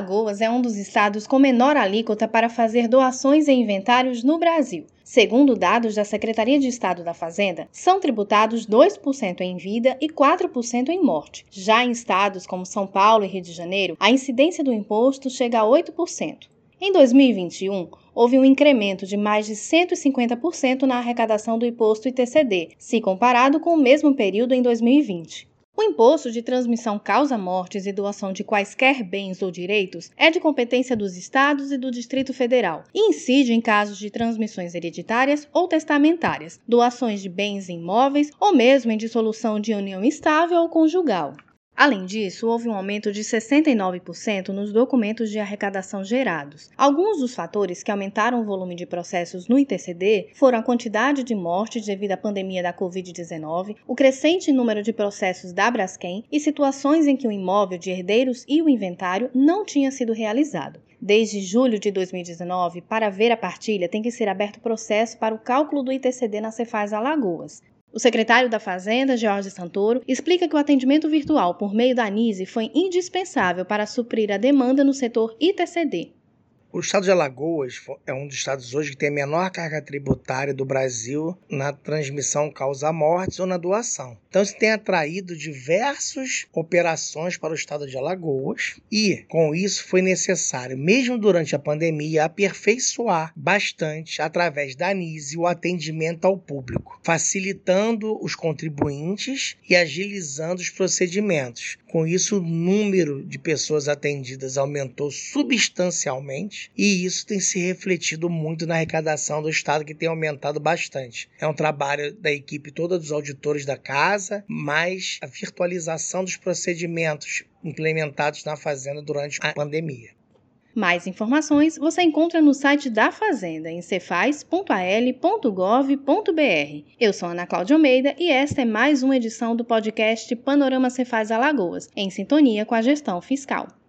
Alagoas é um dos estados com menor alíquota para fazer doações e inventários no Brasil. Segundo dados da Secretaria de Estado da Fazenda, são tributados 2% em vida e 4% em morte. Já em estados como São Paulo e Rio de Janeiro, a incidência do imposto chega a 8%. Em 2021, houve um incremento de mais de 150% na arrecadação do imposto ITCD, se comparado com o mesmo período em 2020. O imposto de transmissão causa-mortes e doação de quaisquer bens ou direitos é de competência dos estados e do Distrito Federal e incide em casos de transmissões hereditárias ou testamentárias, doações de bens imóveis ou mesmo em dissolução de união estável ou conjugal. Além disso, houve um aumento de 69% nos documentos de arrecadação gerados. Alguns dos fatores que aumentaram o volume de processos no ITCD foram a quantidade de mortes devido à pandemia da Covid-19, o crescente número de processos da Braskem e situações em que o imóvel de herdeiros e o inventário não tinha sido realizado. Desde julho de 2019, para ver a partilha, tem que ser aberto processo para o cálculo do ITCD na Cefaz Alagoas. O secretário da Fazenda, Jorge Santoro, explica que o atendimento virtual por meio da ANISE foi indispensável para suprir a demanda no setor ITCD. O estado de Alagoas é um dos estados hoje que tem a menor carga tributária do Brasil na transmissão causa-mortes ou na doação. Então, isso tem atraído diversas operações para o estado de Alagoas e, com isso, foi necessário, mesmo durante a pandemia, aperfeiçoar bastante, através da ANISE, o atendimento ao público, facilitando os contribuintes e agilizando os procedimentos. Com isso, o número de pessoas atendidas aumentou substancialmente e isso tem se refletido muito na arrecadação do Estado, que tem aumentado bastante. É um trabalho da equipe toda dos auditores da casa, mais a virtualização dos procedimentos implementados na Fazenda durante a pandemia. Mais informações você encontra no site da Fazenda em cefaz.al.gov.br. Eu sou Ana Cláudia Almeida e esta é mais uma edição do podcast Panorama Cefaz Alagoas, em sintonia com a gestão fiscal.